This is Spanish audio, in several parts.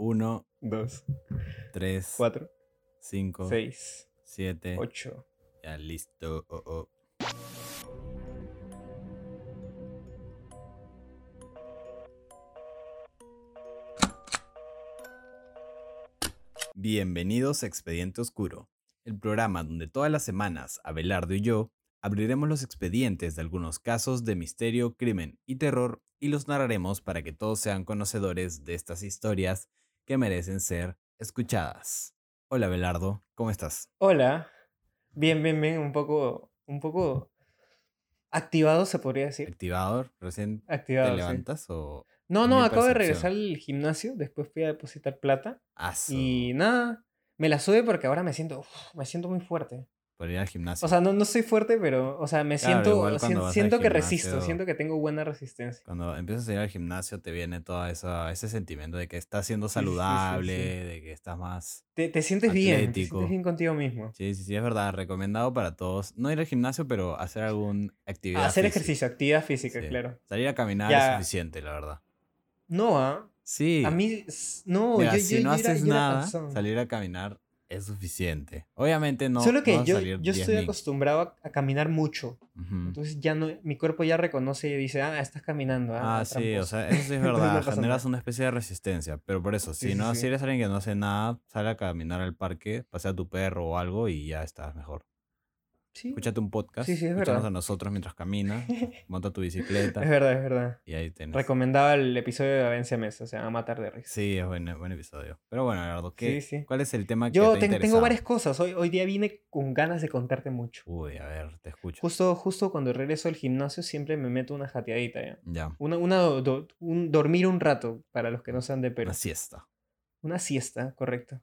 1, 2, 3, 4, 5, 6, 7. 8. Ya listo. Oh, oh. Bienvenidos a Expediente Oscuro, el programa donde todas las semanas Abelardo y yo abriremos los expedientes de algunos casos de misterio, crimen y terror y los narraremos para que todos sean conocedores de estas historias que merecen ser escuchadas. Hola Abelardo, ¿cómo estás? Hola. Bien, bien, bien. Un poco, un poco activado, se podría decir. ¿Activador? ¿Recién Activado. te sí. levantas o...? No, no, acabo de regresar al gimnasio. Después fui a depositar plata. Su- Y nada, me la sube porque ahora me siento, uf, me siento muy fuerte. Por ir al gimnasio. O sea, no, no soy fuerte, pero, o sea, me Claro, siento, siento que resisto, siento que tengo buena resistencia. Cuando empiezas a ir al gimnasio te viene todo esa, ese sentimiento de que estás siendo Sí, sí, sí, sí, saludable, de que estás más... Te, te sientes bien, te sientes bien contigo mismo. Sí, sí, sí, es verdad. Recomendado para todos. No ir al gimnasio, pero hacer alguna actividad Hacer física. ejercicio, actividad física, claro. Salir a caminar Ya. es suficiente, la verdad. No, ¿ah? Sí. A mí, no, Mira, yo, si yo- no yo haces era nada, salir a caminar es suficiente. Obviamente no. Solo que no yo, salir yo 10 estoy acostumbrado a, a caminar mucho. Entonces ya no, mi cuerpo ya reconoce y dice, ah, estás caminando. Ah, Ah, sí, o tramposo". sea, eso sí es no verdad. Generas una especie de resistencia. Pero por eso, si sí, no, sí. si eres alguien que no hace nada, sale a caminar al parque, pasea a tu perro o algo y ya estás mejor. Sí, Escúchate un podcast, Sí, sí, es escúchanos verdad. a nosotros mientras caminas, monta tu es bicicleta verdad, es verdad. y ahí tienes. Recomendaba el episodio de Avencia Mesa, o sea, a matar de risa. Sí, es buen, buen episodio. Pero bueno, ¿qué, Sí, sí. ¿cuál es el tema que Yo te ten- tengo varias cosas. Hoy, hoy día vine con ganas de contarte mucho. Uy, a ver, te escucho. Justo, justo cuando regreso al gimnasio siempre me meto una jateadita ya. Ya, Una, una do- do- un dormir un rato, para los que no sean de Perú. una siesta. Una siesta, correcto.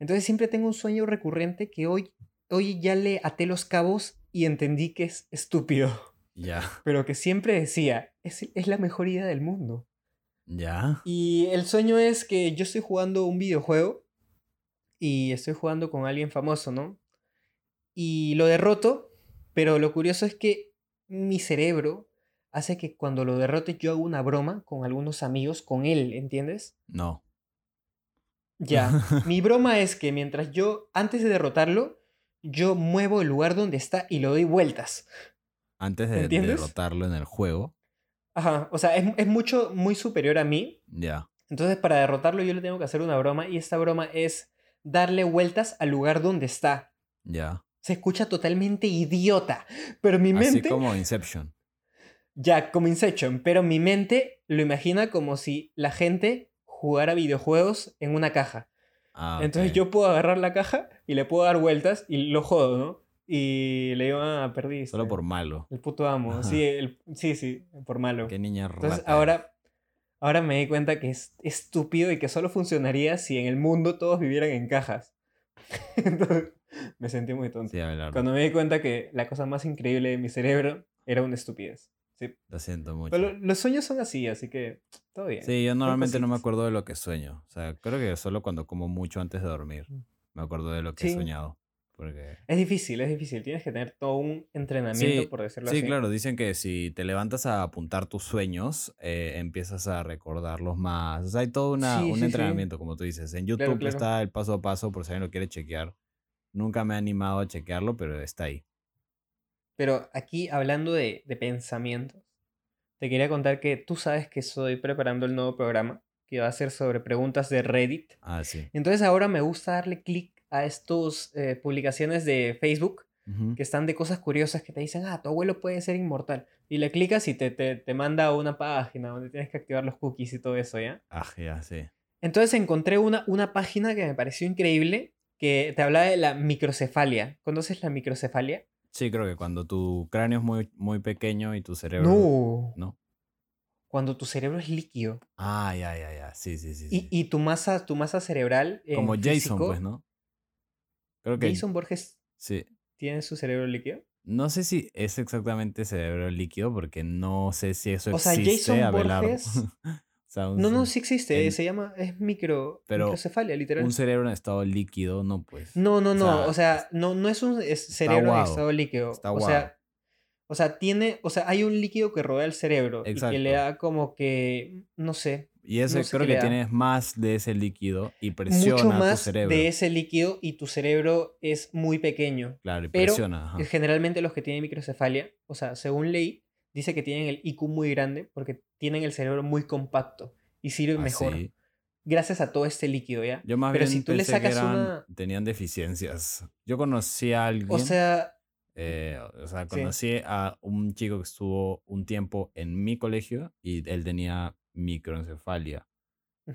Entonces siempre tengo un sueño recurrente que hoy, hoy ya le até los cabos y entendí que es estúpido. Ya, Pero que siempre decía, es, es la mejor idea del mundo. ya. Y el sueño es que yo estoy jugando un videojuego y estoy jugando con alguien famoso, ¿no? Y lo derroto, pero lo curioso es que mi cerebro hace que cuando lo derrote yo hago una broma con algunos amigos, con él, ¿entiendes? No. Ya, mi broma es que mientras yo, antes de derrotarlo, yo muevo el lugar donde está y lo doy vueltas. Antes de derrotarlo en el juego. Ajá, o sea, es, es mucho, muy superior a mí. Ya. Entonces, para derrotarlo, yo le tengo que hacer una broma y esta broma es darle vueltas al lugar donde está. Ya. Se escucha totalmente idiota, pero mi Así mente, como Inception. ya como Inception, pero mi mente lo imagina como si la gente jugara videojuegos en una caja. Ah, Entonces yo puedo agarrar la caja y le puedo dar vueltas y lo jodo, ¿no? Y le digo, ah, perdiste. Solo por malo. El puto amo. Ajá. Sí, el- sí, sí, por malo. Qué niña rata. Entonces ahora, ahora me di cuenta que es estúpido y que solo funcionaría si en el mundo todos vivieran en cajas. Entonces me sentí muy tonto. Sí. Cuando me di cuenta que la cosa más increíble de mi cerebro era una estupidez. Sí. Lo siento mucho. Pero lo- los sueños son así, así que todo bien. Sí, yo normalmente no me acuerdo de lo que sueño. O sea, creo que solo cuando como mucho antes de dormir me acuerdo de lo que he Sí. soñado. Porque... Es difícil, es difícil. Tienes que tener todo un entrenamiento, Sí, por decirlo Sí, así. claro, dicen que si te levantas a apuntar tus sueños, eh, empiezas a recordarlos más. O sea, hay todo una, Sí, un sí, sí. entrenamiento, como tú dices. En YouTube claro. está el paso a paso por si alguien lo quiere chequear. Nunca me he animado a chequearlo, pero está ahí. Pero aquí, hablando de, de pensamientos, te quería contar que tú sabes que estoy preparando el nuevo programa que va a ser sobre preguntas de Reddit. Ah, sí. Entonces ahora me gusta darle clic a estas publicaciones de Facebook Ujú. que están de cosas curiosas que te dicen, ah, tu abuelo puede ser inmortal. Y le clicas y te, te, te manda a una página donde tienes que activar los cookies y todo eso, ¿ya? Ah, ya, sí. Entonces encontré una, una página que me pareció increíble que te hablaba de la microcefalia. ¿Conoces la microcefalia? Sí, creo que cuando tu cráneo es muy, muy pequeño y tu cerebro... No. ¿No? Cuando tu cerebro es líquido Ah, ya, ya, ya. Sí, sí, sí. y, sí. y tu masa, tu masa cerebral. Como Jason, físico- pues, ¿no? Creo que... Jason Borges Sí. tiene su cerebro líquido. No sé si es exactamente cerebro líquido, porque no sé si eso O sea, Jason. Borges- O sea, No, no, sí existe. se llama. Es micro. Pero microcefalia, literal. un cerebro en estado líquido, no, pues. No, no, o no. sea, O sea, no, no es un es cerebro en estado líquido. está o sea, o sea, tiene. O sea, hay un líquido que rodea el cerebro y que le Exacto. da como que. No sé. Y eso No sé creo que tienes más de ese líquido y Mucho presiona tu más cerebro. de ese líquido y tu cerebro es muy pequeño. Claro, y Pero presiona. ajá. generalmente los que tienen microcefalia, o sea, según ley, dice que tienen el IQ muy grande porque tienen el cerebro muy compacto y sirve Ah, mejor. sí. Gracias a todo este líquido, ¿ya? Yo más Pero bien si tú le que eran- una- tenían deficiencias. Yo conocí a alguien, O sea, eh, o sea, Sí. conocí a un chico que estuvo un tiempo en mi colegio y él tenía microencefalia.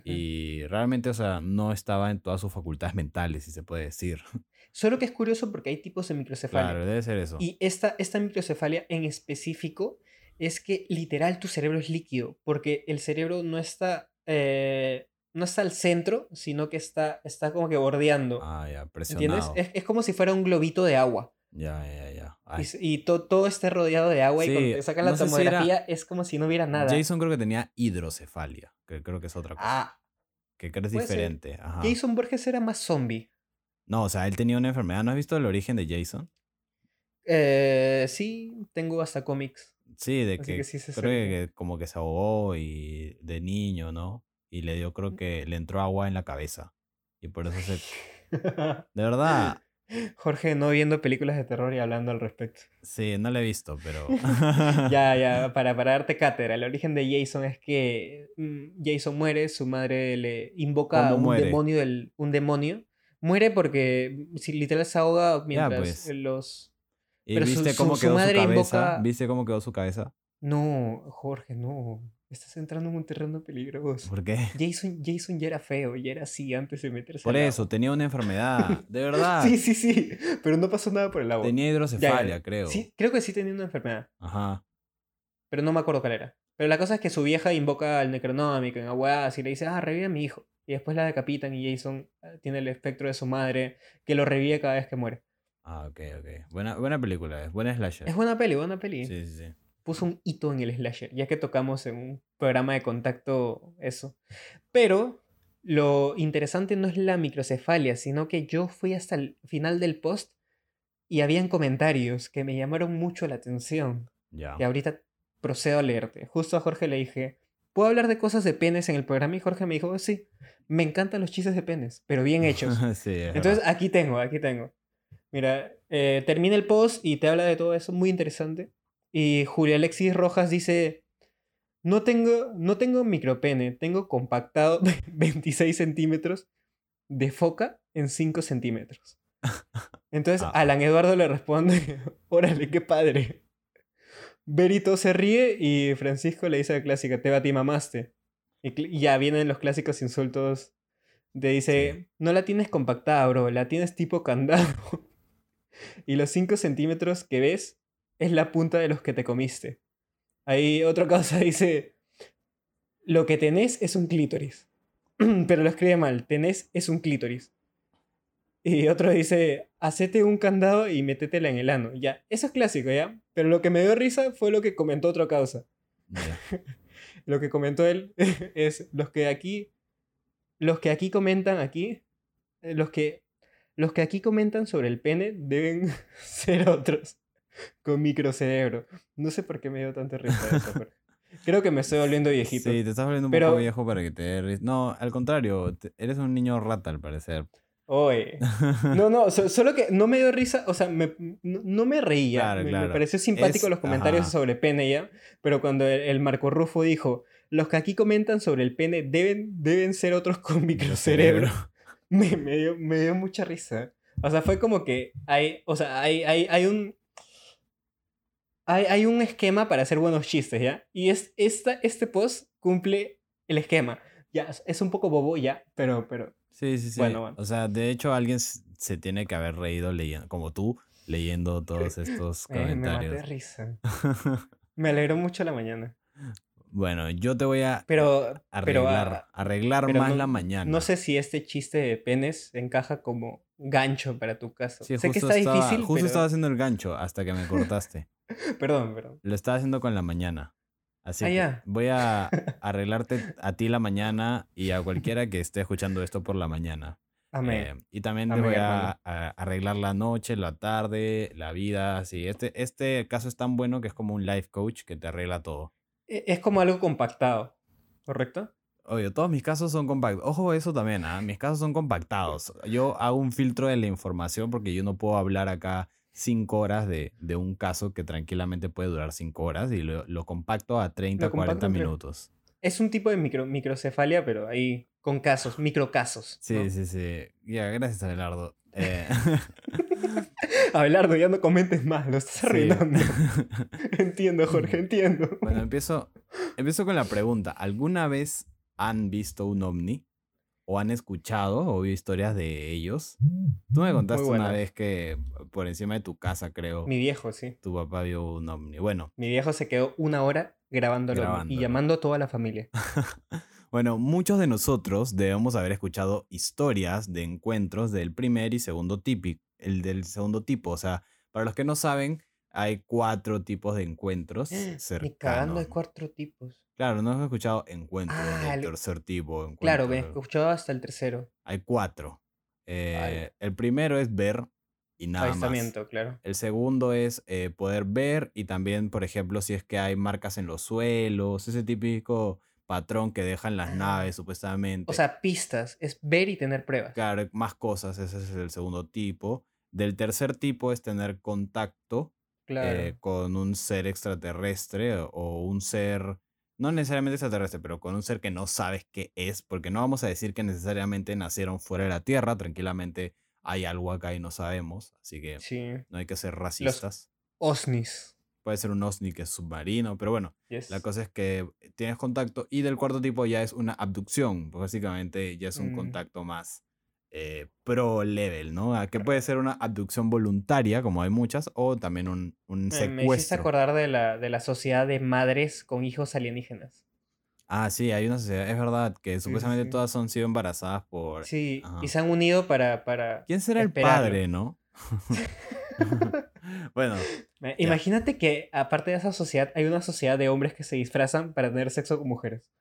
Y realmente, o sea, no estaba en todas sus facultades mentales, si se puede decir. solo que es curioso porque hay tipos de microcefalia. Claro, debe ser eso. Y esta, esta microcefalia en específico es que literal tu cerebro es líquido, porque el cerebro no está, eh, no está al centro, sino que está, está como que bordeando. Ah, ya, ¿Entiendes? presionado. Es, es como si fuera un globito de agua. Ya, ya, ya. Y, Ay, y to- todo esté rodeado de agua y cuando te sacan la no sé si era- tomografía es como si no hubiera nada. Jason creo que tenía hidrocefalia, que creo que es otra cosa. Ah, que creo que es diferente. Ajá. Jason Borges era más zombie. No, o sea, él tenía una enfermedad. ¿No has visto el origen de Jason? Eh, sí, tengo hasta cómics. Sí, de que, que sí creo que como que se ahogó y de niño, ¿no? Y le dio, Mm. creo que le entró agua en la cabeza. Y por eso se... De verdad, Jorge no viendo películas de terror y hablando al respecto. sí, no lo he visto, pero... Ya, ya, para, para darte cátedra, el origen de Jason es que mm, Jason muere, su madre le invoca a ¿Cómo un muere? demonio del, un demonio. Muere porque si literal se ahoga mientras pues. los... ¿Y Pero viste su- cómo su quedó su madre cabeza? invoca- ¿Viste cómo quedó su cabeza? No, Jorge, no. Estás entrando en un terreno peligroso. ¿Por qué? Jason, Jason ya era feo, ya era así antes de meterse Por al eso, agua. tenía una enfermedad. De verdad. Sí, sí, sí, pero no pasó nada por el agua. Tenía ya, hidrocefalia, creo. Sí, creo que sí tenía una enfermedad, Ajá. pero no me acuerdo cuál era. Pero la cosa es que su vieja invoca al Necronómico en Aguas y le dice, ah, revive a mi hijo. Y después la decapitan y Jason eh, tiene el espectro de su madre que lo revive cada vez que muere. Ah, ok, ok. Buena, buena película, es buena slasher. Es buena peli, buena peli. Sí, sí, sí. Puso un hito en el slasher, ya que tocamos en un programa de contacto eso. Pero lo interesante no es la microcefalia, sino que yo fui hasta el final del post y habían comentarios que me llamaron mucho la atención. Ya. Y ahorita procedo a leerte. Justo a Jorge le dije, ¿puedo hablar de cosas de penes en el programa? Y Jorge me dijo, sí, me encantan los chistes de penes, pero bien hechos. sí, es Entonces verdad. aquí tengo, aquí tengo. Mira, eh, termina el post y te habla de todo eso, muy interesante. Y Julio Alexis Rojas dice, no tengo, no tengo micropene, tengo compactado 26 centímetros de foca en 5 centímetros. Entonces Ah. Alan Eduardo le responde, órale, qué padre. Berito se ríe y Francisco le dice la clásica, te ti mamaste. Y, ya vienen los clásicos insultos. Te dice, Sí. no la tienes compactada, bro, la tienes tipo candado. y los 5 centímetros que ves es la punta de los que te comiste. Ahí otra cosa dice, lo que tenés es un clítoris. Pero lo escribe mal, tenés es un clítoris. Y otro dice, hacete un candado y métetela en el ano. Ya, eso es clásico, ¿ya? Pero lo que me dio risa fue lo que comentó otra causa. Lo que comentó él es los que aquí, los que aquí comentan aquí, eh, los que, los que aquí comentan sobre el pene deben ser otros con microcerebro. No sé por qué me dio tanta risa eso, pero creo que me estoy volviendo viejito. Sí, te estás volviendo un Pero- poco viejo para que te dé risa. No, al contrario, eres un niño rata al parecer. Oye. No, no, so- solo que no me dio risa, o sea, me- no, no me reía. Claro, me, me claro. pareció simpático Es- los comentarios ajá. sobre pene ya, pero cuando el, el Marco Rufo dijo, los que aquí comentan sobre el pene deben, deben ser otros con microcerebro, me, me dio, me dio mucha risa. O sea, fue como que hay, o sea, hay, hay, hay un... Hay, hay un esquema para hacer buenos chistes, ¿ya? Y es, esta, este post cumple el esquema. Ya, es- un poco bobo, ya, pero, pero Sí, sí, sí. Bueno, bueno. O sea, de hecho alguien se tiene que haber reído leyendo, como tú, leyendo todos estos eh, me maté comentarios. risa. Me alegró mucho la mañana. bueno, yo te voy a Pero, pero, arreglar, ah, arreglar pero más no- la mañana. no sé si este chiste de penes encaja como gancho para tu caso. Sí, sé que está estaba, difícil, justo pero... estaba haciendo el gancho hasta que me cortaste. Perdón, perdón. Lo estaba haciendo con la mañana. Así Ah, que voy a arreglarte a ti la mañana y a cualquiera que esté escuchando esto por la mañana. Amén. Eh, y también te voy a, arreglar la noche, la tarde, la vida. Así. Este, este caso es tan bueno que es como un life coach que te arregla todo. E- Es como algo compactado, ¿correcto? Oye, todos mis casos son compactos. Ojo, eso también, ¿ah? Mis casos son compactados. Yo hago un filtro de la información porque yo no puedo hablar acá cinco horas de, de un caso que tranquilamente puede durar cinco horas y lo, lo compacto a 30, Lo compacto 40 entre- minutos. Es un tipo de micro, microcefalia, pero ahí con casos, microcasos. Sí, ¿no? sí, sí. Ya, gracias, Abelardo. Eh, Abelardo, ya no comentes más, lo estás sí. arruinando. entiendo, Jorge, entiendo. Bueno, empiezo, empiezo con la pregunta. ¿Alguna vez han visto un ovni? ¿O han escuchado o oído historias de ellos? Tú me contaste una vez que por encima de tu casa, creo, Mi viejo, sí. tu papá vio un ovni. Bueno, Mi viejo se quedó una hora grabándolo y Grabándolo. llamando a toda la familia. bueno, muchos de nosotros debemos haber escuchado historias de encuentros del primer y segundo tipo, el del segundo tipo. O sea, para los que no saben, hay cuatro tipos de encuentros Ni cercanos. cagando hay cuatro tipos. Claro, no has escuchado encuentros Ah, del le- tercer tipo. Claro, me encuentros- escuchaba hasta el tercero. Hay cuatro. Eh, el primero es ver y nada más. Claro. El segundo es eh, poder ver y también, por ejemplo, si es que hay marcas en los suelos, ese típico patrón que dejan las Ah. naves supuestamente. O sea, pistas. Es ver y tener pruebas. claro, más cosas, ese es el segundo tipo. Del tercer tipo es tener contacto Claro. eh, con un ser extraterrestre o un ser, no necesariamente extraterrestre, pero con un ser que no sabes qué es, porque no vamos a decir que necesariamente nacieron fuera de la Tierra, tranquilamente hay algo acá y no sabemos, así que sí. no hay que ser racistas. OSNIs. Puede ser un OSNI que es submarino, pero bueno, Yes. la cosa es que tienes contacto y del cuarto tipo ya es una abducción, básicamente ya es un Mm. contacto más eh, pro level, ¿no? Que puede ser una abducción voluntaria, como hay muchas, o también un, un Me, me hiciste secuestro. acordar de la, de la sociedad de madres con hijos alienígenas. Ah, sí, hay una sociedad, es verdad, que supuestamente sí. todas han sido embarazadas por... Sí, ajá. y se han unido para... para... ¿Quién será el padre, no? bueno, Ya. Imagínate que aparte de esa sociedad hay una sociedad de hombres que se disfrazan para tener sexo con mujeres.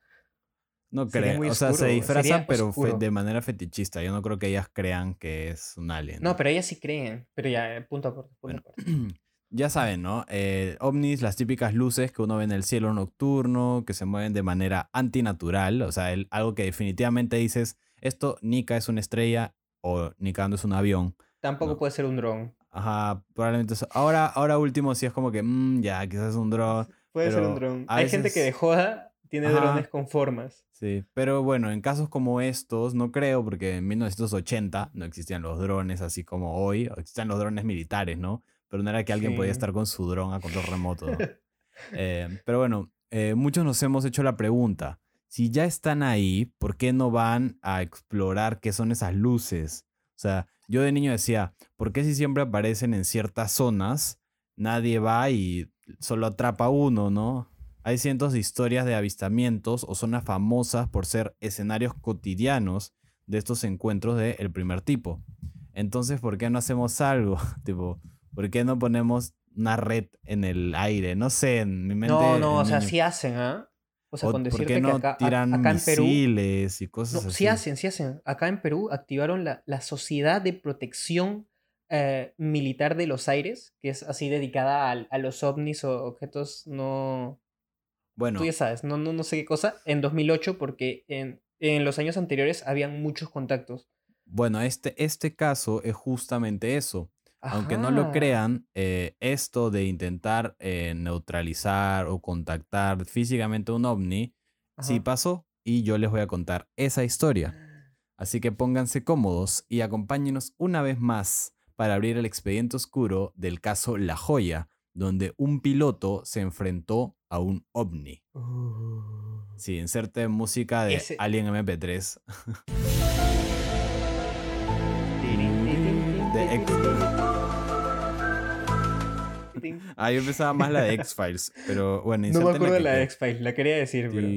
No creo. O sea, se disfrazan, pero fe- de manera fetichista. Yo no creo que ellas crean que es un alien. No, pero ellas sí creen. Pero ya, eh, punto aparte, punto Bueno, ya saben, ¿no? Eh, ovnis, las típicas luces que uno ve en el cielo nocturno, que se mueven de manera antinatural, o sea, el- algo que definitivamente dices, esto Nika es una estrella o Nikando es un avión. Tampoco no. puede ser un dron. Ajá, probablemente eso. Ahora, ahora último sí es como que, mm, ya, quizás es un dron. Puede ser un dron. Hay gente que de joda tiene Ajá. drones con formas. Sí, pero bueno, en casos como estos, no creo, porque en 1980 no existían los drones así como hoy, existían los drones militares, ¿no? Pero no era que alguien podía Sí. estar con su dron a control remoto, ¿no? Eh, pero bueno, eh, muchos nos hemos hecho la pregunta, si ya están ahí, ¿por qué no van a explorar qué son esas luces? O sea, yo de niño decía, ¿por qué si siempre aparecen en ciertas zonas, nadie va y solo atrapa uno, ¿no? Hay cientos de historias de avistamientos o zonas famosas por ser escenarios cotidianos de estos encuentros del primer tipo. Entonces, ¿por qué no hacemos algo? tipo, ¿por qué no ponemos una red en el aire? No sé, en mi mente. No, no, o sea, sí hacen, ¿ah? O sea, con ¿Por decirte qué no que acá, a- tiran acá en Perú. misiles y cosas No, así? sí hacen, sí hacen. Acá en Perú activaron la, la Sociedad de Protección eh, Militar de los Aires, que es así dedicada al- a, los ovnis o objetos no. Bueno, Tú ya sabes, no, no, no sé qué cosa, en 2008, porque en, en los años anteriores habían muchos contactos. bueno este, este caso es justamente eso. Aunque no lo crean, eh, esto de intentar eh, neutralizar o contactar físicamente un ovni, sí pasó y yo les voy a contar esa historia. Así que pónganse cómodos y acompáñenos una vez más para abrir el expediente oscuro del caso La Joya, donde un piloto se enfrentó a un ovni. Uh. Sí, inserte música de Ese- Alien MP3. De X- Ah, yo pensaba más la de X-Files, pero bueno, No me acuerdo de la de. X-Files, la quería decir, pero.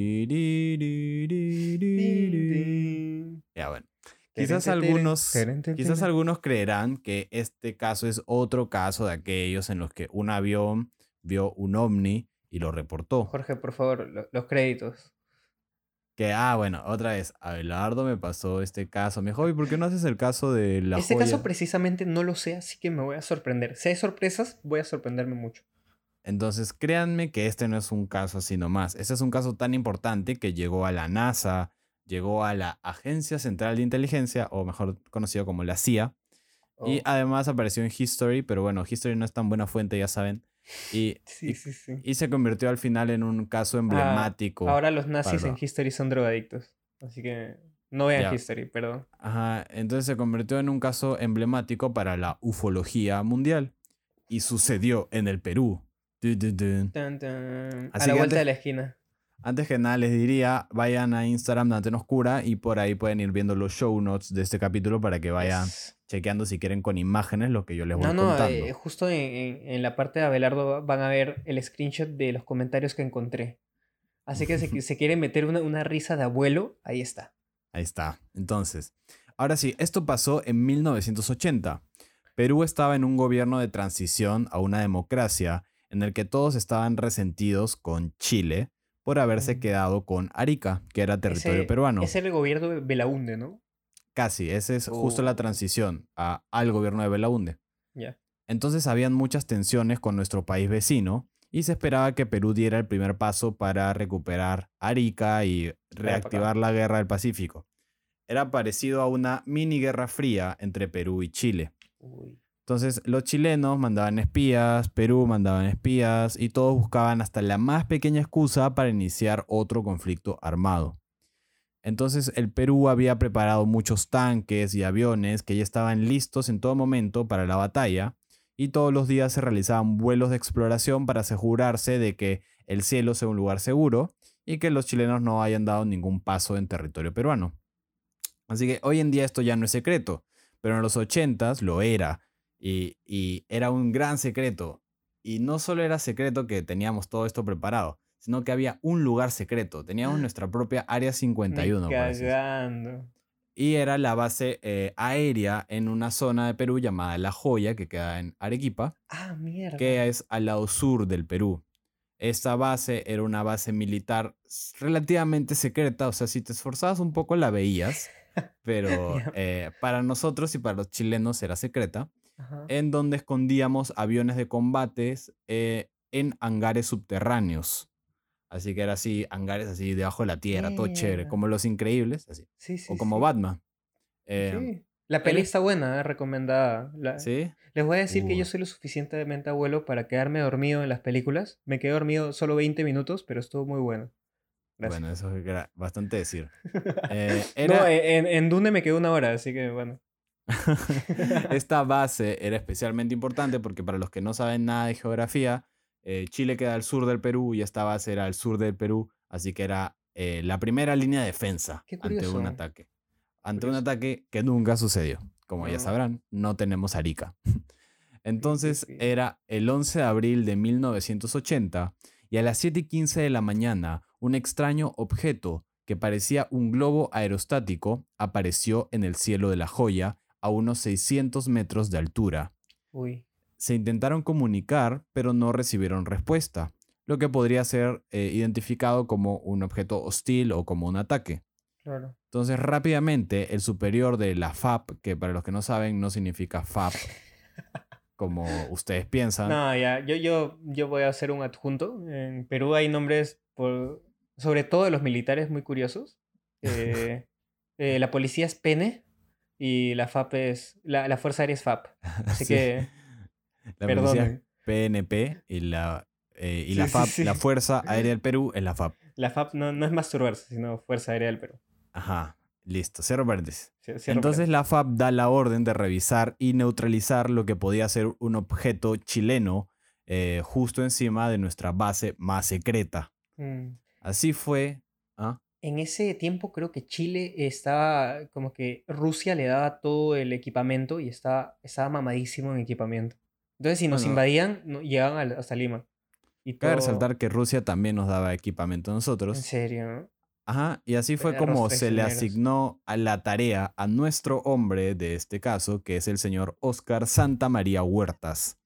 Ya bueno. Quizás algunos, quizás algunos creerán que este caso es otro caso de aquellos en los que un avión vio un ovni y lo reportó. Jorge, por favor, lo- los créditos. Que, ah, bueno, otra vez, Abelardo me pasó este caso. Me dijo, "Oye, ¿por qué no haces el caso de la este joya?" caso precisamente no lo sé, así que me voy a sorprender. Si hay sorpresas, voy a sorprenderme mucho. Entonces, créanme que este no es un caso así nomás. Este es un caso tan importante que llegó a la NASA, llegó a la Agencia Central de Inteligencia, o mejor conocido como la CIA, y Oh, además apareció en History, pero bueno, History no es tan buena fuente, ya saben. Y, sí, sí, sí. y se convirtió al final en un caso Ah, emblemático. ahora los nazis en History son drogadictos. Así que no vean. History, perdón. Ajá, entonces se convirtió en un caso emblemático para la ufología mundial. Y sucedió en el Perú. A la vuelta antes- de la esquina. Antes que nada les diría, vayan a Instagram de Antena Oscura y por ahí pueden ir viendo los show notes de este capítulo para que vayan chequeando si quieren con imágenes lo que yo les voy No, no, contando. eh, justo en, en- en la parte de Abelardo van a ver el screenshot de los comentarios que encontré. Así que si se quiere meter una, una risa de abuelo, ahí está. Ahí está. Entonces, ahora sí, esto pasó en 1980. Perú estaba en un gobierno de transición a una democracia en el que todos estaban resentidos con Chile por haberse quedado con Arica, que era territorio Ese- peruano. Ese era el gobierno de Belaunde, ¿no? Casi, esa es justo la Oh. transición a- al gobierno de Belaunde. Ya. Entonces habían muchas tensiones con nuestro país vecino y se esperaba que Perú diera el primer paso para recuperar Arica y reactivar la guerra del Pacífico. Era parecido a una mini guerra fría entre Perú y Chile. Uy. Entonces los chilenos mandaban espías, Perú mandaban espías y todos buscaban hasta la más pequeña excusa para iniciar otro conflicto armado. Entonces el Perú había preparado muchos tanques y aviones que ya estaban listos en todo momento para la batalla y todos los días se realizaban vuelos de exploración para asegurarse de que el cielo sea un lugar seguro y que los chilenos no hayan dado ningún paso en territorio peruano. Así que hoy en día esto ya no es secreto, pero en los 80s lo era y, y era un gran secreto. Y no solo era secreto que teníamos todo esto preparado, sino que había un lugar secreto. Teníamos nuestra propia Área 51. Ni por así decirlo. cagando. Y era la base eh, aérea en una zona de Perú llamada La Joya, que queda en Arequipa, Ah, mierda. que es al lado sur del Perú. Esta base era una base militar relativamente secreta, o sea, si te esforzabas un poco la veías, pero eh, para nosotros y para los chilenos era secreta Ajá. en donde escondíamos aviones de combates eh, en hangares subterráneos. Así que era así, hangares así debajo de la tierra, todo chévere, como Los Increíbles, así. Sí, sí, o como sí. Batman. Eh, Sí. La peli está buena, eh, recomendada. La- ¿Sí? Les voy a decir que yo soy lo suficientemente abuelo para quedarme dormido en las películas. Me quedé dormido solo 20 minutos, pero estuvo muy bueno. Gracias. Bueno, eso es bastante decir. Eh, No, era- en, en Dune me quedé una hora, así que bueno. Esta base era especialmente importante porque para los que no saben nada de geografía, eh, Chile queda al sur del Perú y esta base era al sur del Perú, así que era eh, la primera línea de defensa ante un curioso. ataque. Ante un ataque que nunca sucedió. Como ya Ah. sabrán, no tenemos Arica. Entonces era el 11 de abril de 1980 y a las 7 y 15 de la mañana un extraño objeto que parecía un globo aerostático apareció en el cielo de la joya a unos 600 metros de altura. Uy. Se intentaron comunicar, pero no recibieron respuesta, lo que podría ser eh, identificado como un objeto hostil o como un ataque. Claro. Entonces rápidamente el superior de la FAP, que para los que no saben no significa FAP, como ustedes piensan, No, ya, yo, yo, yo voy a hacer un adjunto. En Perú hay nombres, por, sobre todo de los militares, muy curiosos. Eh, eh, la policía es PENE y la FAP es. La, la Fuerza Aérea es FAP. Así Sí. que, la perdonen. PNP y la, eh, y Sí, la FAP, sí. la Fuerza Aérea del Perú, es la FAP. La FAP no, no es masturbarse, sino Fuerza Aérea del Perú. Ajá, listo, cierro paréntesis. Entonces la FAP da la orden de revisar y neutralizar lo que podía ser un objeto chileno eh, justo encima de nuestra base más secreta. Mm. Así fue. En ese tiempo creo que Chile estaba como que Rusia le daba todo el equipamiento y estaba, estaba mamadísimo en equipamiento. Entonces si nos Bueno. invadían, no- llegaban hasta Lima. Y Cabe todo- resaltar que Rusia también nos daba equipamiento a En nosotros. serio, ¿no? Ajá, y así fue como se le asignó a la tarea a nuestro hombre de este caso, que es el señor Oscar Santa María Huertas,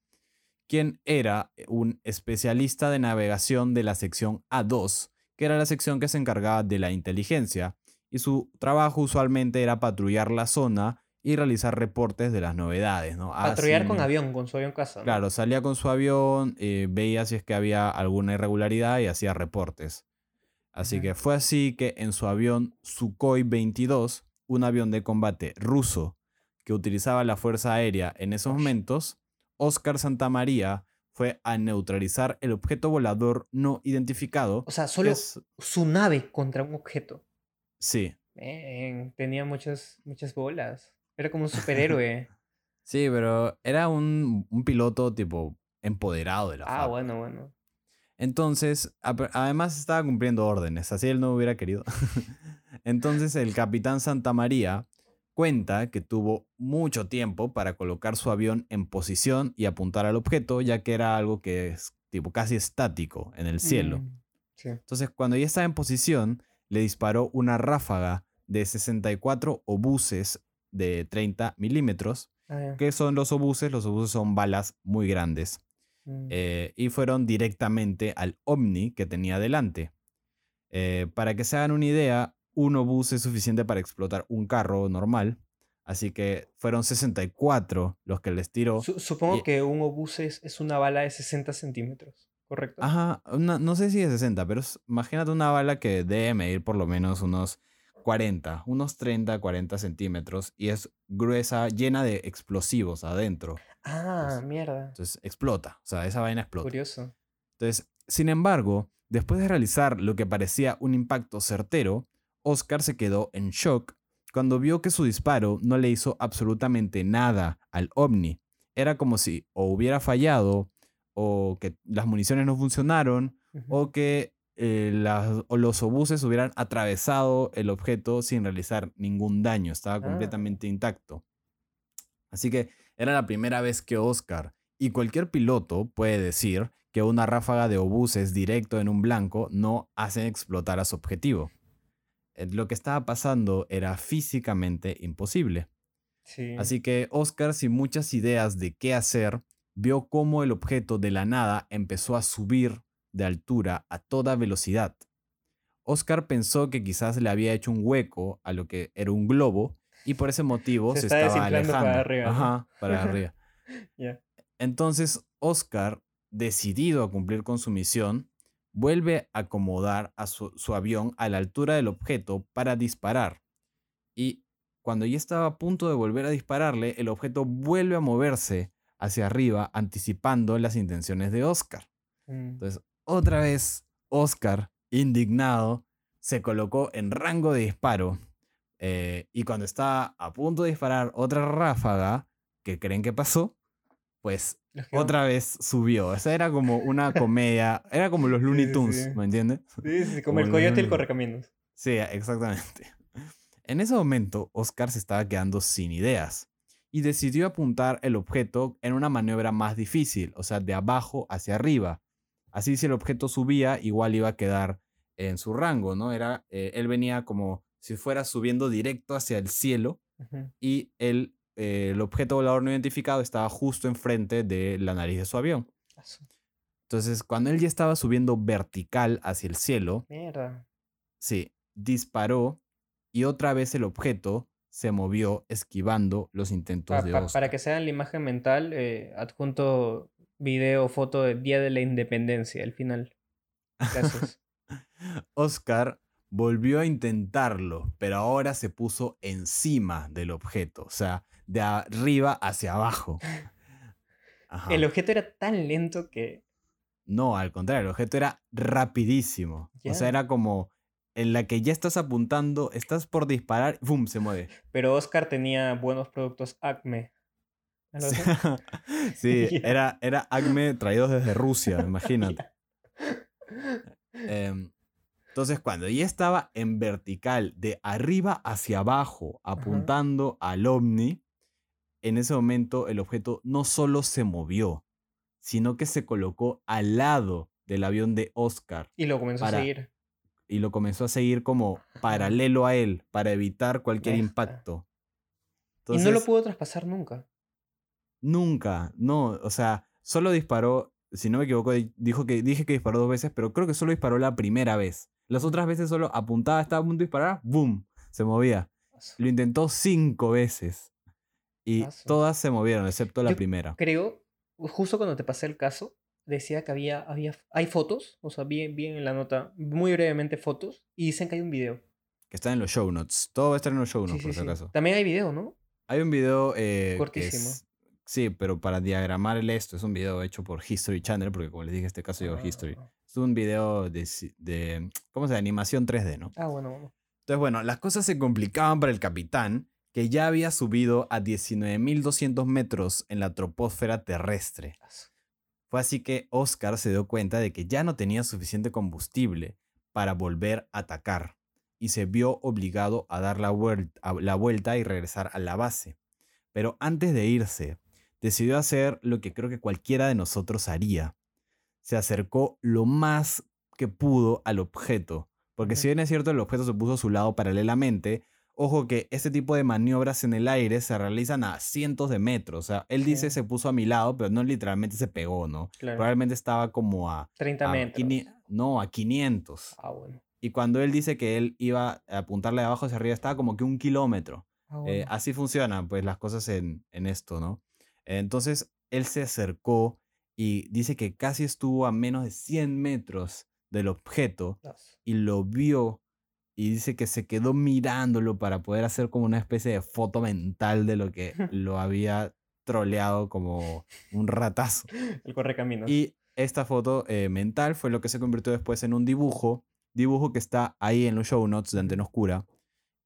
quien era un especialista de navegación de la sección A2, que era la sección que se encargaba de la inteligencia, y su trabajo usualmente era patrullar la zona y realizar reportes de las novedades, ¿no? Patrullar con avión, con su avión casa. ¿no? Claro, salía con su avión, eh, veía si es que había alguna irregularidad y hacía reportes. Así que fue así que en su avión Sukhoi 22, un avión de combate ruso que utilizaba la Fuerza Aérea en esos momentos, Oscar Santamaría fue a neutralizar el objeto volador no identificado. O sea, solo es- su nave contra un objeto. Sí, tenía muchas, muchas bolas. Era como un superhéroe. sí, pero era un, un piloto tipo empoderado de la ah, bueno, bueno. Entonces, además estaba cumpliendo órdenes, así él no hubiera querido. Entonces, el capitán Santa María cuenta que tuvo mucho tiempo para colocar su avión en posición y apuntar al objeto, ya que era algo que es tipo casi estático en el cielo. Mm, sí. Entonces, cuando ya estaba en posición, le disparó una ráfaga de 64 obuses de 30 milímetros. Ah. ¿Qué son los obuses? Los obuses son balas muy grandes Mm. eh, y fueron directamente al Omni que tenía delante. Eh, para que se hagan una idea, un obús es suficiente para explotar un carro normal, así que fueron 64 los que les tiró. Su- supongo y- que un obús es, es una bala de 60 centímetros, ¿correcto? Ajá, una- no sé si de 60, pero es- imagínate una bala que debe medir por lo menos unos 40, unos 30, 40 centímetros y es gruesa, llena de explosivos adentro. Ah, mierda. Entonces explota, o sea, esa vaina explota. Curioso. Entonces, sin embargo, después de realizar lo que parecía un impacto certero, Oscar se quedó en shock cuando vio que su disparo no le hizo absolutamente nada al ovni. Era como si o hubiera fallado, o que las municiones no funcionaron, o que eh, las- o los obuses hubieran atravesado el objeto sin realizar ningún daño. Estaba Ah. completamente intacto. Así que era la primera vez que Oscar y cualquier piloto puede decir que una ráfaga de obuses directo en un blanco no hace explotar a su objetivo. Eh, Lo que estaba pasando era físicamente imposible. Sí. Así que Oscar, sin muchas ideas de qué hacer, vio cómo el objeto de la nada empezó a subir de altura a toda velocidad. Oscar pensó que quizás le había hecho un hueco a lo que era un globo y por ese motivo Se estaba desinflando para alejando. arriba. Ajá, para arriba. Ya. Entonces Oscar, decidido a cumplir con su misión, vuelve a acomodar a su, su avión a la altura del objeto para disparar. Y cuando ya estaba a punto de volver a dispararle, el objeto vuelve a moverse hacia arriba, anticipando las intenciones de Oscar. Mm. Entonces, otra vez, Oscar, indignado, se colocó en rango de disparo. eh, y cuando estaba a punto de disparar otra ráfaga, ¿qué creen que pasó? Pues otra vez subió. Esa era como una comedia. Era como los Sí, Looney sí, Tunes, sí. ¿me entiendes? Sí, sí, como como el coyote y el correcaminos. Sí, exactamente. En ese momento, Oscar se estaba quedando sin ideas y decidió apuntar el objeto en una maniobra más difícil, o sea, de abajo hacia arriba. Así si el objeto subía, igual iba a quedar en su rango, ¿no? Era, eh, él venía como si fuera subiendo directo hacia el cielo Ujú. y el, eh, el objeto volador no identificado estaba justo enfrente de la nariz de su avión. Entonces, cuando él ya estaba subiendo vertical hacia el cielo, Mierda. Sí, disparó y otra vez el objeto se movió esquivando los intentos Pa- de Oscar. para que se hagan la imagen mental, eh, adjunto video, foto de Día de la Independencia, el final. Gracias. Oscar volvió a intentarlo, pero ahora se puso encima del objeto, o sea, de arriba hacia abajo. Ajá. El objeto era tan lento que. No, al contrario, el objeto era rapidísimo. O sea, era como en la que ya estás apuntando, estás por disparar, ¡pum! se mueve. Pero Oscar tenía buenos productos Acme. ¿Algo Sí, era, era Acme traídos desde Rusia, imagínate. Em, entonces, cuando ya estaba en vertical, de arriba hacia abajo, apuntando al ovni, en ese momento el objeto no solo se movió, sino que se colocó al lado del avión de Oscar Y lo comenzó Para- a seguir. y lo comenzó a seguir como paralelo a él para evitar cualquier impacto. y no lo pudo traspasar nunca. Nunca, no, o sea, solo disparó, si no me equivoco, di- dijo que, dije que disparó dos veces, pero creo que solo disparó la primera vez. Las otras veces solo apuntaba, estaba a punto de disparar, ¡boom! Se movía. Lo intentó cinco veces. Y todas se movieron, excepto la Yo primera. Creo, justo cuando te pasé el caso, decía que había, había, hay fotos, o sea, bien, bien en la nota, muy brevemente fotos, y dicen que hay un video. Que está en los show notes. Todo va a estar en los show notes, Sí, por sí, si sí. También hay video, ¿no? Hay un video eh, Cortísimo. es- Sí, pero para diagramar el esto, es un video hecho por History Channel, porque como les dije, este caso History. Ah, Es un video de, de ¿cómo se llama? Animación 3D, ¿no? Ah, bueno, bueno. Entonces, bueno, las cosas se complicaban para el capitán, que ya había subido a 19.200 metros en la troposfera terrestre. Fue así que Oscar se dio cuenta de que ya no tenía suficiente combustible para volver a atacar y se vio obligado a dar la, la vuelta y regresar a la base. Pero antes de irse, decidió hacer lo que creo que cualquiera de nosotros haría. Se acercó lo más que pudo al objeto, porque si bien es cierto el objeto se puso a su lado paralelamente, ojo que este tipo de maniobras en el aire se realizan a cientos de metros. O sea, él dice Sí. se puso a mi lado, pero no literalmente se pegó, ¿no? Claro. Probablemente estaba como a... 30 a metros. no, a 500. Ah, bueno. Y cuando él dice que él iba a apuntarle de abajo hacia arriba, estaba como que un kilómetro. Ah, Eh, bueno. así funcionan pues las cosas en, en esto, ¿no? Entonces él se acercó y dice que casi estuvo a menos de 100 metros del objeto y lo vio y dice que se quedó mirándolo para poder hacer como una especie de foto mental de lo que lo había troleado como un ratazo. El correcaminos. Y esta foto eh, mental fue lo que se convirtió después en un dibujo, dibujo que está ahí en los show notes de Antena Oscura.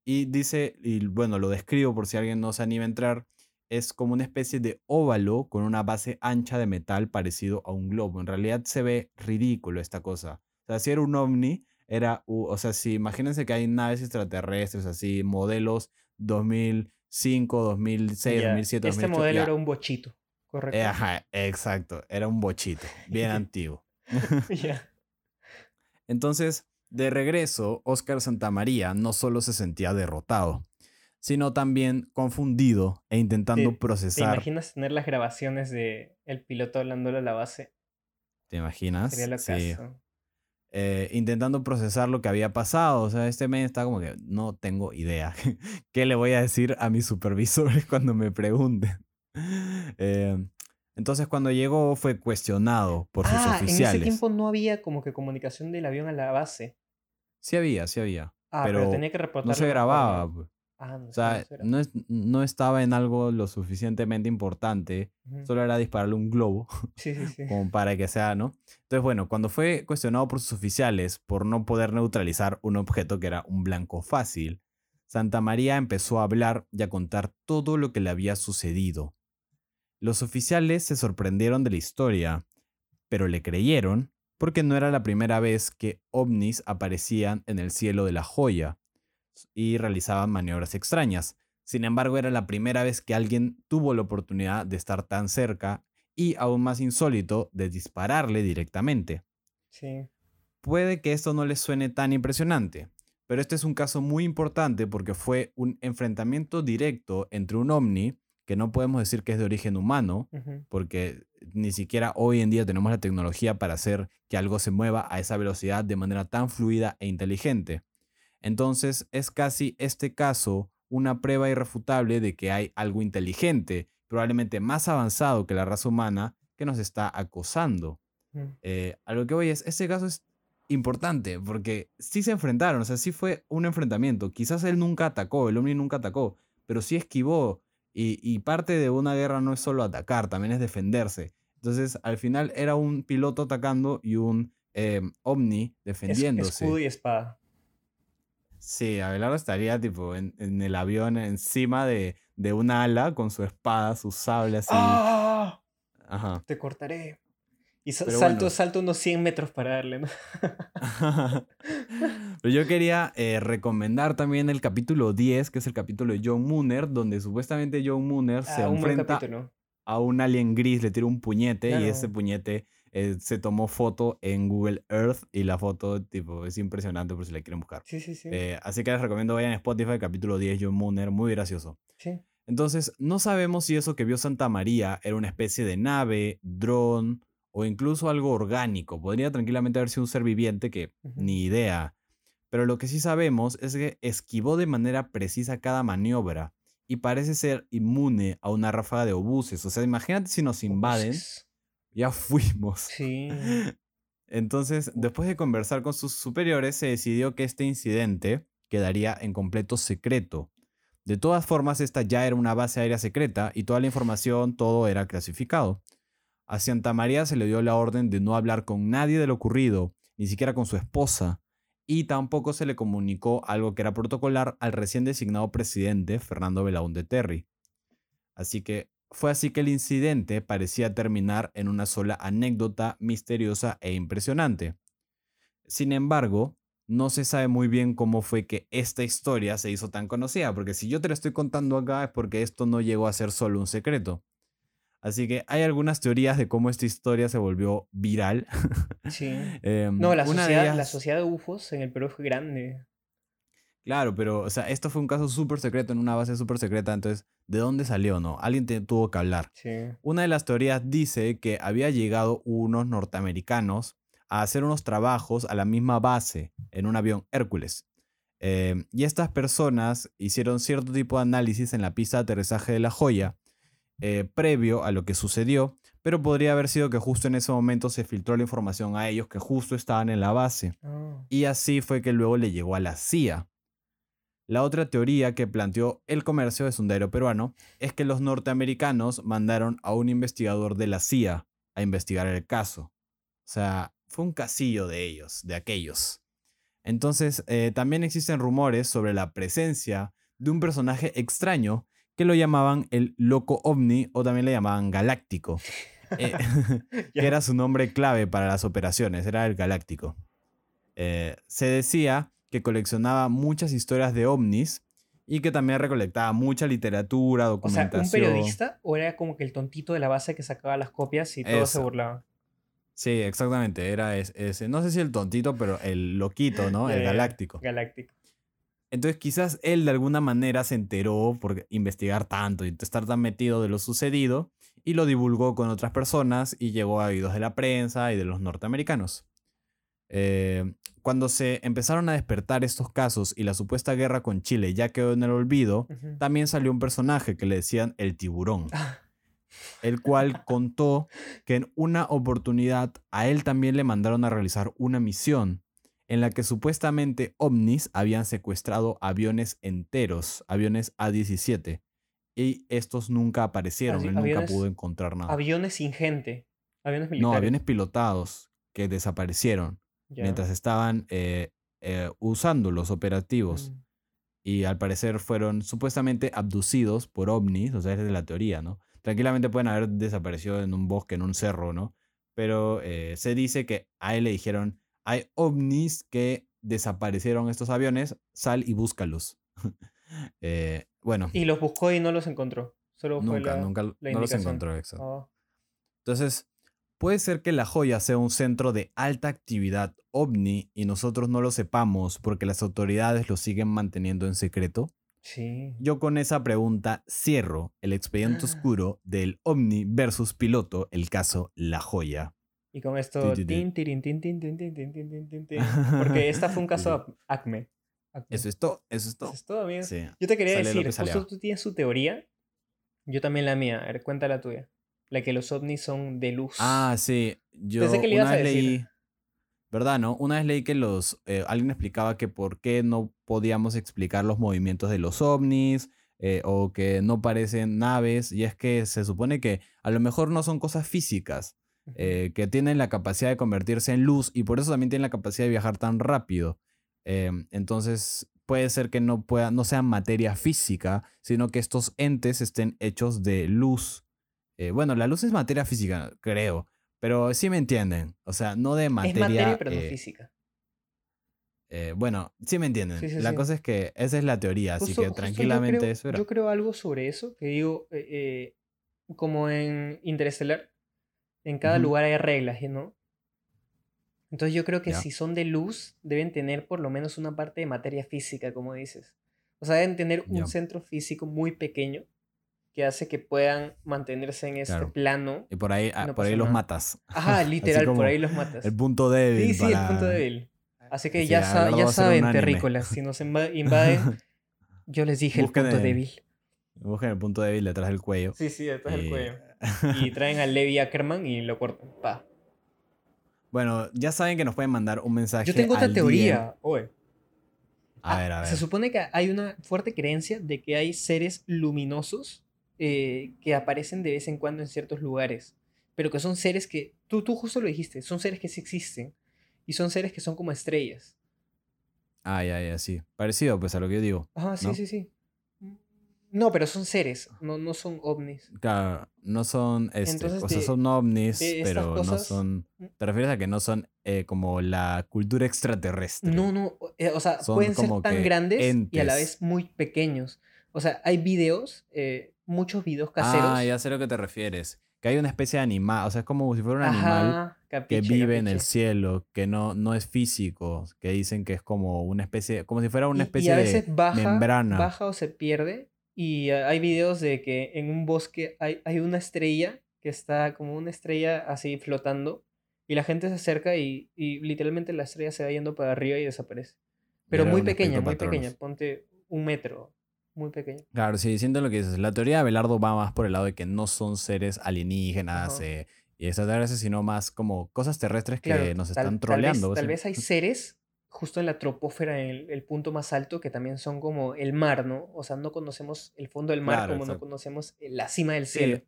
Y dice, y bueno, lo describo por si alguien no se anima a entrar, es como una especie de óvalo con una base ancha de metal parecido a un globo. En realidad se ve ridículo esta cosa. O sea, si era un ovni, era, o sea, si imagínense que hay naves extraterrestres así, modelos 2005, 2006, Ya, 2007, Este 2008, modelo ya. era un bochito. Correcto. Ajá, exacto. Era un bochito, bien antiguo. Ya. Entonces, de regreso, Oscar Santamaría no solo se sentía derrotado, sino también confundido e intentando ¿Te- ¿Te procesar. imaginas tener las grabaciones de el piloto hablándole a la base? ¿Te imaginas? Sería lo Sí. caso. Eh, intentando procesar lo que había pasado. O sea, este men está como que no tengo idea. ¿Qué le voy a decir a mis supervisores cuando me pregunten? Eh, entonces, cuando llegó, fue cuestionado por sus Ah, en oficiales. ese tiempo no había como que comunicación del avión a la base. Sí había, sí había. Ah, pero, Pero tenía que reportar. No se grababa. pues. Ah, no, O sea, no es- no estaba en algo lo suficientemente importante. Solo era dispararle un globo, Sí, sí, sí. como para que sea, ¿no? Entonces, bueno, cuando fue cuestionado por sus oficiales por no poder neutralizar un objeto que era un blanco fácil, Santa María empezó a hablar y a contar todo lo que le había sucedido. Los oficiales se sorprendieron de la historia, pero le creyeron porque no era la primera vez que ovnis aparecían en el cielo de la joya y realizaban maniobras extrañas. Sin embargo, era la primera vez que alguien tuvo la oportunidad de estar tan cerca y, aún más insólito, de dispararle directamente. Sí. Puede que esto no les suene tan impresionante, pero este es un caso muy importante porque fue un enfrentamiento directo entre un ovni, que no podemos decir que es de origen humano, porque ni siquiera hoy en día tenemos la tecnología para hacer que algo se mueva a esa velocidad de manera tan fluida e inteligente. Entonces es casi este caso una prueba irrefutable de que hay algo inteligente, probablemente más avanzado que la raza humana, que nos está acosando. Ujú. Eh, a lo que voy es, este caso es importante porque sí se enfrentaron, o sea, sí fue un enfrentamiento. Quizás él nunca atacó, el Omni nunca atacó, pero sí esquivó. Y, y parte de una guerra no es solo atacar, también es defenderse. Entonces, al final era un piloto atacando y un eh, Omni Es- defendiéndose. escudo y espada. Sí, Abelardo estaría tipo en, en el avión encima de, de un ala con su espada, su sable así. ¡Ah! Ajá. Te cortaré. Y sa- salto, bueno. salto unos 100 metros para darle, ¿no? Pero yo quería eh, recomendar también el capítulo 10, que es el capítulo de John Mooner, donde supuestamente John Mooner se Ah, enfrenta a un alien gris, le tira un puñete y ese puñete eh, se tomó foto en Google Earth y la foto tipo es impresionante por si la quieren buscar. Sí, sí, sí. Eh, así que les recomiendo vayan a Spotify, capítulo 10, John Mooner, muy gracioso. sí. Entonces, no sabemos si eso que vio Santa María era una especie de nave, dron o incluso algo orgánico. Podría tranquilamente haber sido un ser viviente que ni idea. Pero lo que sí sabemos es que esquivó de manera precisa cada maniobra y parece ser inmune a una ráfaga de obuses. O sea, imagínate si nos invaden. Obuses. Ya fuimos. Sí. Entonces, después de conversar con sus superiores, se decidió que este incidente quedaría en completo secreto. De todas formas, esta ya era una base aérea secreta y toda la información, todo era clasificado. A Santa María se le dio la orden de no hablar con nadie de lo ocurrido, ni siquiera con su esposa, y tampoco se le comunicó algo que era protocolar al recién designado presidente Fernando Belaúnde Terry. Así que fue así que el incidente parecía terminar en una sola anécdota misteriosa e impresionante. Sin embargo, no se sabe muy bien cómo fue que esta historia se hizo tan conocida, porque si yo te la estoy contando acá es porque esto no llegó a ser solo un secreto. Así que hay algunas teorías de cómo esta historia se volvió viral. Sí. Em, No, la sociedad de UFOs en el Perú fue grande. Claro, pero, o sea, esto fue un caso súper secreto en una base súper secreta, entonces, ¿de dónde salió, no? Alguien te tuvo que hablar. Sí. Una de las teorías dice que había llegado unos norteamericanos a hacer unos trabajos a la misma base en un avión Hércules. Eh, y estas personas hicieron cierto tipo de análisis en la pista de aterrizaje de La Joya eh, previo a lo que sucedió, pero podría haber sido que justo en ese momento se filtró la información a ellos que justo estaban en la base. Ah, Y así fue que luego le llegó a la CIA. La otra teoría que planteó el comercio de sondero peruano es que los norteamericanos mandaron a un investigador de la CIA a investigar el caso. O sea, fue un casillo de ellos, de aquellos. Entonces, eh, también existen rumores sobre la presencia de un personaje extraño que lo llamaban el loco ovni o también le llamaban galáctico. eh, que era su nombre clave para las operaciones, era el Galáctico. Eh, se decía que coleccionaba muchas historias de ovnis y que también recolectaba mucha literatura, O sea, documentación. ¿un periodista o era como que el tontito de la base que sacaba las copias y todos se burlaban? Sí, exactamente, era es- ese. No sé si el tontito, pero el loquito, ¿no? El ya. galáctico. Galáctico. Entonces quizás él de alguna manera se enteró por investigar tanto y estar tan metido de lo sucedido y lo divulgó con otras personas y llegó a oídos de la prensa y de los norteamericanos. Eh, cuando se empezaron a despertar estos casos y la supuesta guerra con Chile ya quedó en el olvido, también salió un personaje que le decían el tiburón, Ah, el cual contó que en una oportunidad a él también le mandaron a realizar una misión en la que supuestamente ovnis habían secuestrado aviones enteros, aviones A-17, y estos nunca aparecieron, él nunca pudo encontrar nada. aviones sin gente. Aviones No, militares. aviones pilotados que desaparecieron Ya. mientras estaban eh, eh, usando los operativos. Mm. y al parecer fueron supuestamente abducidos por ovnis, o sea, es de la teoría, ¿no? Tranquilamente pueden haber desaparecido en un bosque, en un cerro, ¿no? Pero eh, se dice que a él le dijeron, hay ovnis que desaparecieron estos aviones, sal y búscalos. Eh, bueno, Y los buscó y no los encontró. Solo nunca, la, nunca la no los encontró, exacto. Oh, Entonces, Puede ser que La Joya sea un centro de alta actividad ovni y nosotros no lo sepamos porque las autoridades lo siguen manteniendo en secreto. Sí. Yo con esa pregunta cierro el expediente ah. oscuro del ovni versus piloto, el caso La Joya. Y con esto, porque esta fue un caso acme. Eso es todo, eso es todo. Eso es todo, amigo. Sí. Yo te quería sale decir, justo tú tienes su teoría, yo también la mía. A ver, cuenta la tuya. La que los ovnis son de luz. Ah, sí. Yo Pensé que le ibas una a vez decir. leí, ¿verdad? No? Una vez leí que los, eh, alguien explicaba que por qué no podíamos explicar los movimientos de los ovnis eh, o que no parecen naves. Y es que se supone que a lo mejor no son cosas físicas, eh, que tienen la capacidad de convertirse en luz y por eso también tienen la capacidad de viajar tan rápido. Em, entonces puede ser que no, pueda, no sean materia física, sino que estos entes estén hechos de luz. Eh, bueno, la luz es materia física, creo, pero sí me entienden. O sea, no de materia. es materia, pero no eh, física. eh, bueno, sí me entienden. Sí, sí, la sí. cosa es que esa es la teoría, así Justo- que tranquilamente creo- eso era. Yo creo algo sobre eso, que digo, eh, eh, como en Interestelar, en cada lugar hay reglas, ¿no? Entonces yo creo que si son de luz, deben tener por lo menos una parte de materia física, como dices. O sea, deben tener un centro físico muy pequeño que hace que puedan mantenerse en este Claro. plano. Y por ahí, ah, no por ahí los matas. Ajá, literal, por ahí los matas. El punto débil. Sí, sí, el punto débil. Así que Sí, ya, sa- ya saben, terrícolas, si nos inva- invaden, yo les dije Busquen el punto débil. Buscan el punto débil detrás del cuello. Sí, sí, detrás del y- cuello. Y traen a Levi Ackerman y lo cortan. Pa. Bueno, ya saben que nos pueden mandar un mensaje. Yo tengo otra teoría. DM. A Ah, ver, a ver. Se supone que hay una fuerte creencia de que hay seres luminosos eh, que aparecen de vez en cuando en ciertos lugares. Pero que son seres que. Tú, tú justo lo dijiste. Son seres que sí existen. Y son seres que son como estrellas. Ah, ya, ya, sí. Parecido pues a lo que yo digo. Ajá, sí, ¿No? sí, sí. No, pero son seres. No, no son ovnis. Claro, no son, este, Entonces, o sea, son ovnis, pero no cosas- son, ¿te refieres a que no son eh, como la cultura extraterrestre? No, no. eh, o sea, Son pueden ser tan que grandes y a la entes. vez muy pequeños. O sea, hay videos, eh, muchos videos caseros. Ah, ya sé a lo que te refieres. Que hay una especie de animal, o sea, es como si fuera un animal que capiche, vive en el cielo, que no, no es físico, que dicen que es como una especie, como si fuera Y- una y, especie a veces de baja, membrana. baja o se pierde. Y eh, hay videos de que en un bosque hay, hay una estrella que está como una estrella así flotando. Y la gente se acerca y, y literalmente la estrella se va yendo para arriba y desaparece. Pero Era muy pequeña, muy pequeña. Ponte un metro. Muy pequeña. Claro, sí, siento lo que dices. La teoría de Abelardo va más por el lado de que no son seres alienígenas eh, y extraterrestres, sino más como cosas terrestres que Claro, nos tal- están tal vez- troleando. Tal vez, hay seres justo en la tropósfera, en el, el punto más alto, que también son como el mar, ¿no? O sea, no conocemos el fondo del mar Claro, como no conocemos la cima del cielo. sí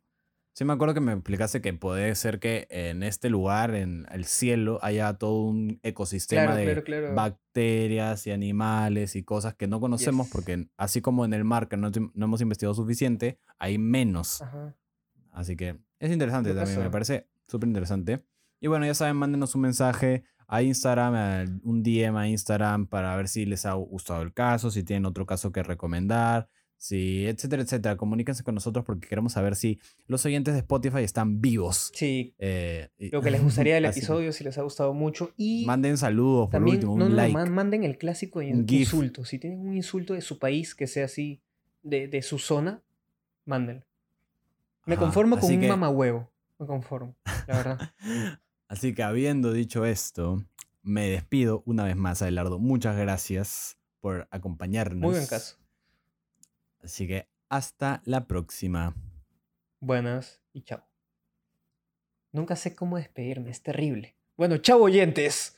me acuerdo que me explicaste que puede ser que en este lugar, en el cielo, haya todo un ecosistema Claro, de claro, claro. bacterias y animales y cosas que no conocemos Yes. porque así como en el mar que no, no hemos investigado suficiente, hay menos. Ajá. Así que es interesante ¿Qué también, me pasó? parece súper interesante. Y bueno, ya saben, mándenos un mensaje a Instagram, a- un DM a Instagram para ver si les ha gustado el caso, si tienen otro caso que recomendar, si, etcétera, etcétera. Comuníquense con nosotros porque queremos saber si los oyentes de Spotify están vivos. Sí, Eh, lo que les gustaría del episodio, si les ha gustado mucho. Y Manden saludos, por también, último, no, un no, like. man- manden el clásico insulto. Si tienen un insulto de su país que sea así, de, de su zona, mándenlo. Me Ajá, conformo con un que- mamahuevo. Me conformo, la verdad. Así que habiendo dicho esto, me despido una vez más, Abelardo. Muchas gracias por acompañarnos. Muy buen caso. Así que hasta la próxima. Buenas y chao. Nunca sé cómo despedirme, es terrible. Bueno, chao oyentes.